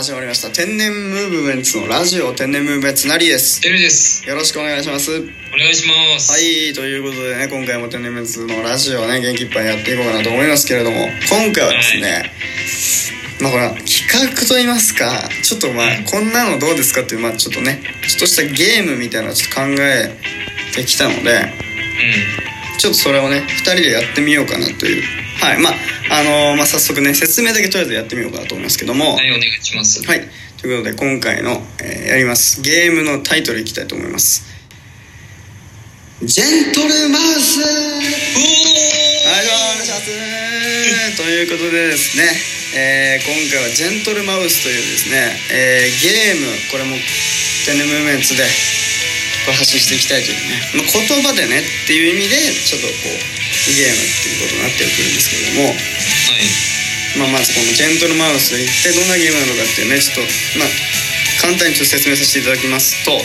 始まりました。天然ムーブメンツのラジオ天然ムーブメンツなりです。です。よろしくお願いします。はお願いします。いということでね今回も天然ムーブメンツのラジオをね元気いっぱいやっていこうかなと思いますけれども今回はですね、まあこれは企画といいますかちょっとまあこんなのどうですかっていうまあちょっとねちょっとしたゲームみたいなのをちょっと考えてきたのでちょっとそれをね2人でやってみようかなというはいまああのーまあ早速ね説明だけとりあえずやってみようかなと思いますけどもうん。はい、お願いします。はい。ということで、今回の、えーやります、ゲームのタイトルいきたいと思います。ジェントルマウスはい、どうもお願いしますということでですね、えー今回はジェントルマウスというですね、えーゲーム、これもテネムーブメンツでこれ発信していきたいというね、まあ、言葉でねっていう意味で、ちょっとこう、ゲームっていうことになってくるんですけれども、はい。まあ、まずこのジェントルマウス一体どんなゲームなのかっていうねちょっとまあ簡単にちょっと説明させていただきますと、う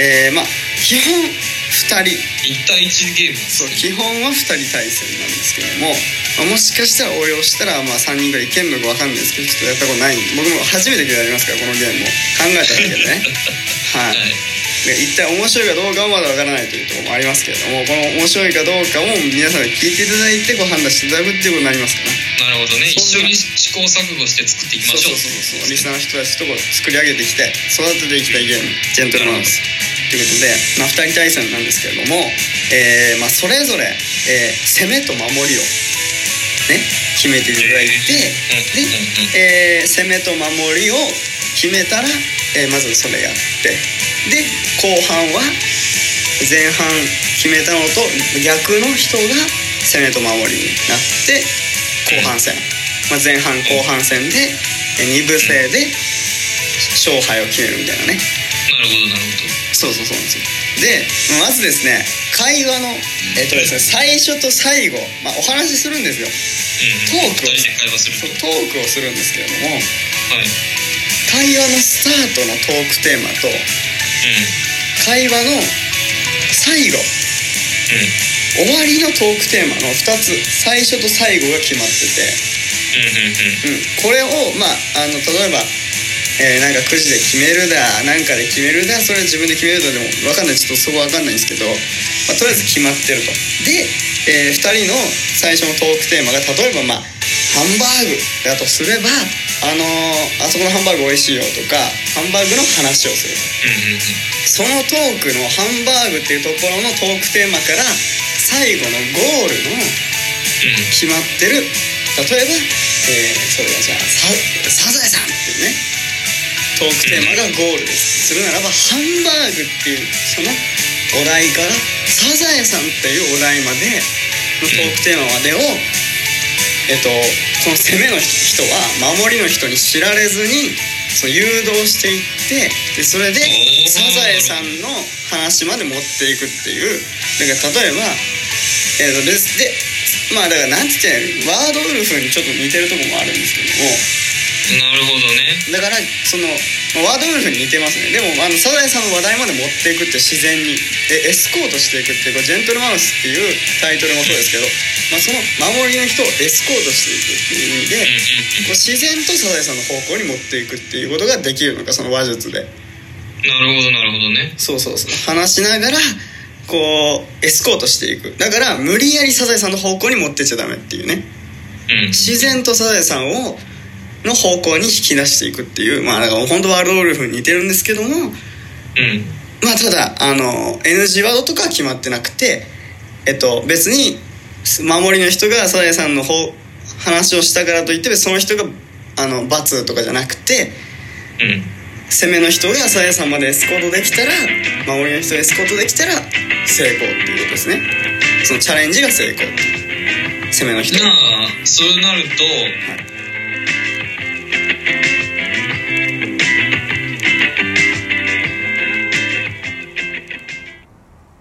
えーまあ基本2人ん。一対一ゲーム。そう基本は2人対戦なんですけども、まあ、もしかしたら応用したらまあ3人ぐらいいけんのか分かんないですけどちょっとやったことない僕も初めてやりますからこのゲームを考えただけでねはい はい。で一体面白いかどうかはまだわからないというところもありますけれどもこの面白いかどうかを皆さんに聞いていただいてこう判断していただくっていうことになりますからなるほどね。一緒に試行錯誤して作っていきましょう。そうそうそうそうリスナーの人たちとこう作り上げてきて育てていきたいゲームジェントルマウスということで、まあ、2人対戦なんですけれども、えーまあ、それぞれ、えー攻めと守りをね決めていただいてで、えー攻めと守りを決めたら、えーまずそれやって。で後半は前半決めたのと逆の人が攻めと守りになって後半戦、まあ、前半後半戦で2部制で勝敗を決めるみたいなね。なるほど、なるほど。そうそうそうなんですよ。でまずですね会話のえっとですね最初と最後、まあ、お話しするんですよ。うん。トークを。トークをするんですけれども。はい。会話のスタートのトークテーマとう会話の最後。終わりのトークテーマの2つ最初と最後が決まってて、うん。これをまああの例えば、えーなんかくじで決めるだなんかで決めるだそれ自分で決めるだでも分かんない。ちょっとそこ分かんないんですけど、まあ、とりあえず決まってると。で、え2人の最初のトークテーマが例えばまあハンバーグだとすればあのーあそこのハンバーグ美味しいよとかハンバーグの話をするうん。うん。そのトークのハンバーグっていうところのトークテーマから最後のゴールの決まってる例えば、えーそれがじゃあさサザエさんっていうねトークテーマがゴールですするならばハンバーグっていうそのお題からサザエさんっていうお題までのトークテーマまでをえっとこの攻めの人は守りの人に知られずにその誘導していってでそれでサザエさんの話まで持っていくっていう。だから例えばえっとですでまあだからなんて言ってワードウルフにちょっと似てるとこもあるんですけどもなるほどね。だからそのまあワードウルフに似てますね。でもあのサザエさんの話題まで持っていくって自然に。えエスコートしていくっていうジェントルマウスっていうタイトルもそうですけど、まあ、その守りの人をエスコートしていくっていう意味でこう自然とサザエさんの方向に持っていくっていうことができるのかその話術で。なるほど、なるほどね。そうそうそう。話しながらこうエスコートしていく。だから無理やりサザエさんの方向に持ってっちゃダメっていうね。うん。自然とサザエさんをの方向に引き出していくっていうまあだから本当ワールドウルフに似てるんですけどもうん。まあただあの NG ワードとかは決まってなくてえっと別に守りの人がサザエさんの方話をしたからといってその人があの罰とかじゃなくてうん。攻めの人がサザエさんまでエスコートできたら守りの人がエスコートできたら成功っていうことですねそのチャレンジが成功攻めの人じゃあ、そうなると、